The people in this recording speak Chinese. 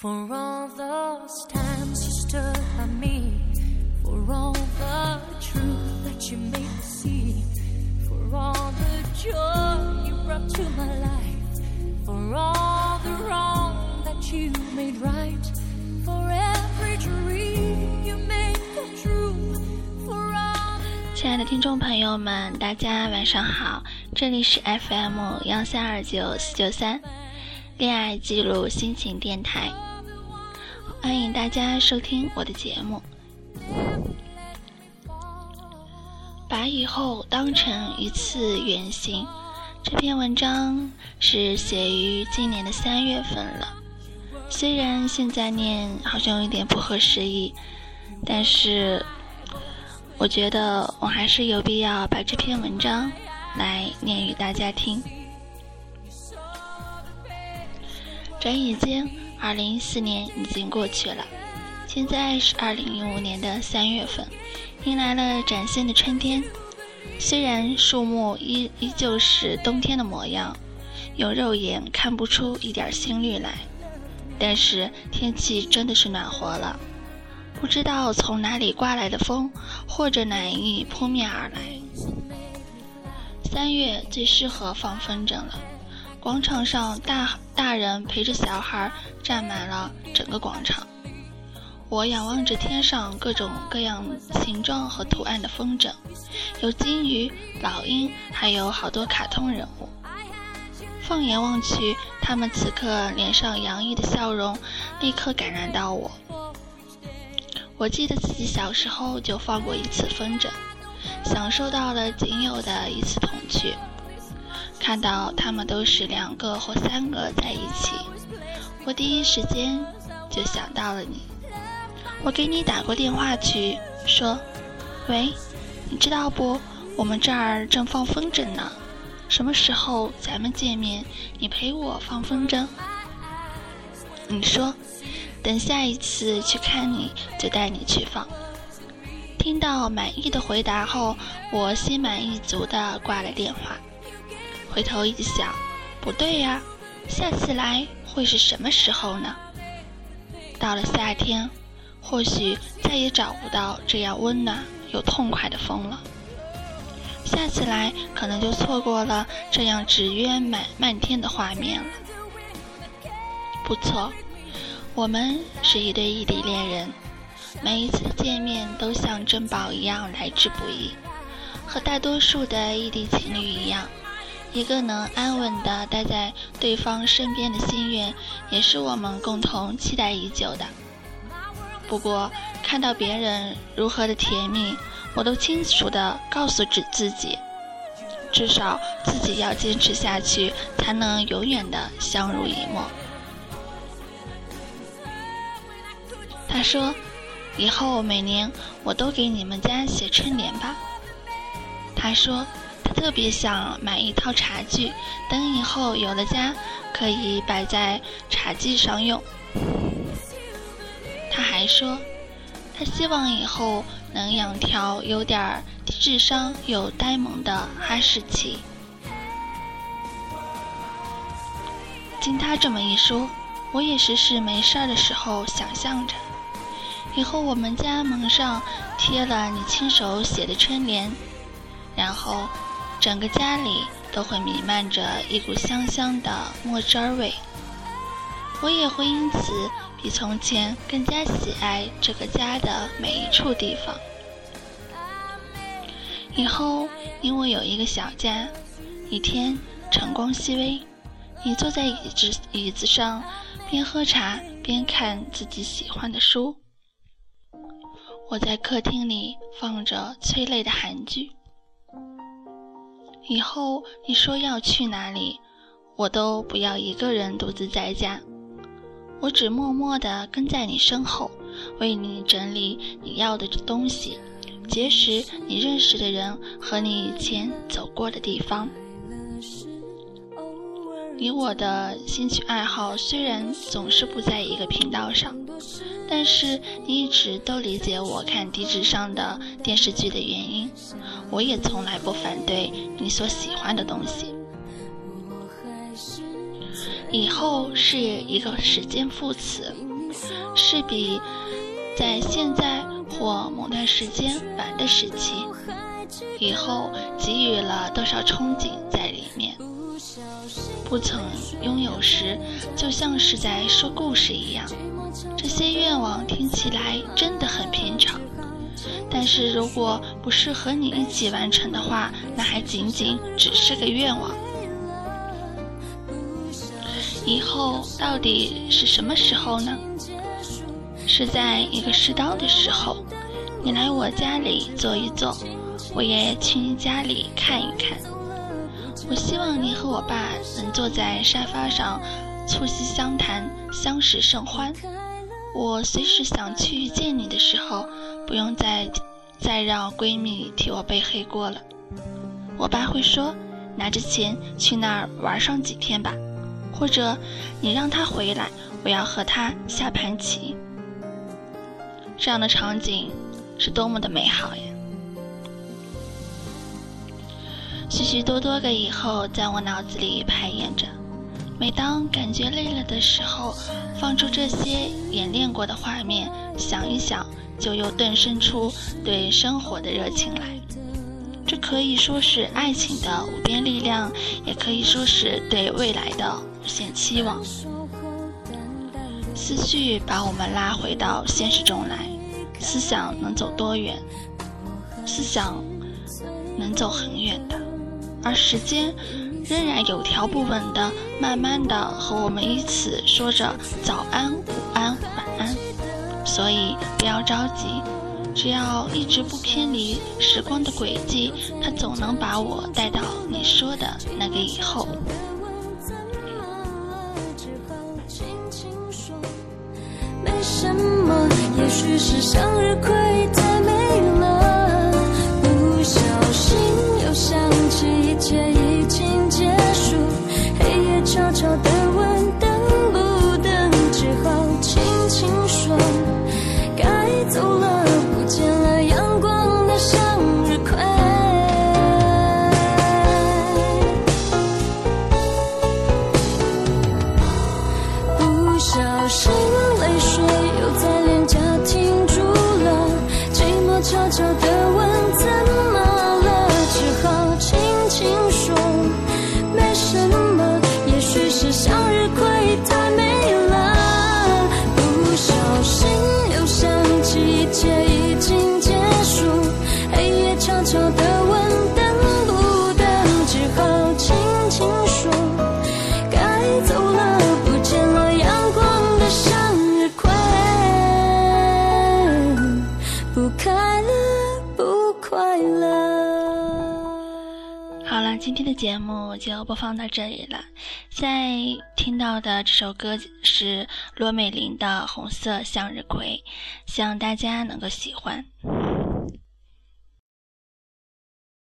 For all those times you stood by me, for all the truth that you made me see, for all the joy you brought to my life, for all the wrong that you made right, for every dream you made come true, for all the 亲爱的听众朋友们，大家晚上好，这里是 FM 幺三二九四九三，恋爱记录心情电台，欢迎大家收听我的节目。把以后当成一次远行，这篇文章是写于今年的三月份了。虽然现在念好像有点不合时宜，但是我觉得我还是有必要把这篇文章来念与大家听。转眼间，二零一四年已经过去了，现在是二零一五年的三月份，迎来了崭新的春天。虽然树木依依旧是冬天的模样，用肉眼看不出一点新绿来，但是天气真的是暖和了。不知道从哪里刮来的风，或者暖意扑面而来。三月最适合放风筝了，广场上大大人陪着小孩占满了整个广场。我仰望着天上各种各样形状和图案的风筝，有金鱼、老鹰，还有好多卡通人物。放眼望去，他们此刻脸上洋溢的笑容，立刻感染到我。我记得自己小时候就放过一次风筝，享受到了仅有的一次童趣。看到他们都是两个或三个在一起，我第一时间就想到了你。我给你打过电话去，说：“喂，你知道不？我们这儿正放风筝呢。什么时候咱们见面？你陪我放风筝。”你说。等下一次去看你，就带你去放。听到满意的回答后，我心满意足地挂了电话。回头一想，不对呀，下次来会是什么时候呢？到了夏天，或许再也找不到这样温暖又痛快的风了。下次来，可能就错过了这样纸鸢满漫天的画面了。不错。我们是一对异地恋人，每一次见面都像珍宝一样来之不易。和大多数的异地情侣一样，一个能安稳的待在对方身边的心愿，也是我们共同期待已久的。不过，看到别人如何的甜蜜，我都清楚的告诉自自己，至少自己要坚持下去，才能永远的相濡以沫。他说：“以后每年我都给你们家写春联吧。”他说：“特别想买一套茶具，等以后有了家，可以摆在茶几上用。”他还说：“他希望以后能养条有点智商又呆萌的哈士奇。”经他这么一说，我也时时没事儿的时候想象着。以后我们家门上贴了你亲手写的春联，然后整个家里都会弥漫着一股香香的墨汁味。我也会因此比从前更加喜爱这个家的每一处地方。以后因为有一个小家，一天晨光熹微，你坐在椅子椅子上，边喝茶边看自己喜欢的书。我在客厅里放着催泪的韩剧。以后你说要去哪里，我都不要一个人独自在家，我只默默地跟在你身后，为你整理你要的东西，结识你认识的人和你以前走过的地方。你我的兴趣爱好虽然总是不在一个频道上，但是你一直都理解我看低智商的电视剧的原因，我也从来不反对你所喜欢的东西。以后是一个时间副词，是比在现在或某段时间晚的时期，以后给予了多少憧憬在里面。不曾拥有时，就像是在说故事一样。这些愿望听起来真的很平常，但是如果不是和你一起完成的话，那还仅仅只是个愿望。以后到底是什么时候呢？是在一个适当的时候，你来我家里坐一坐，我也去你家里看一看。我希望你和我爸能坐在沙发上，促膝相谈，相识甚欢。我随时想去见你的时候，不用再再让闺蜜替我背黑锅了。我爸会说：“拿着钱去那儿玩上几天吧。”或者你让他回来，我要和他下盘棋。这样的场景是多么的美好呀！许许多多个以后在我脑子里排演着。每当感觉累了的时候，放出这些演练过的画面，想一想，就又顿生出对生活的热情来。这可以说是爱情的无边力量，也可以说是对未来的无限期望。思绪把我们拉回到现实中来，思想能走多远？思想能走很远的，而时间仍然有条不紊的、慢慢的和我们一起说着早安、午安、晚安。所以不要着急。只要一直不偏离时光的轨迹，它总能把我带到你说的那个以后。没什么，也许是向日葵好了今天的节目就播放到这里了。现在听到的这首歌是罗美玲的《红色向日葵》，希望大家能够喜欢。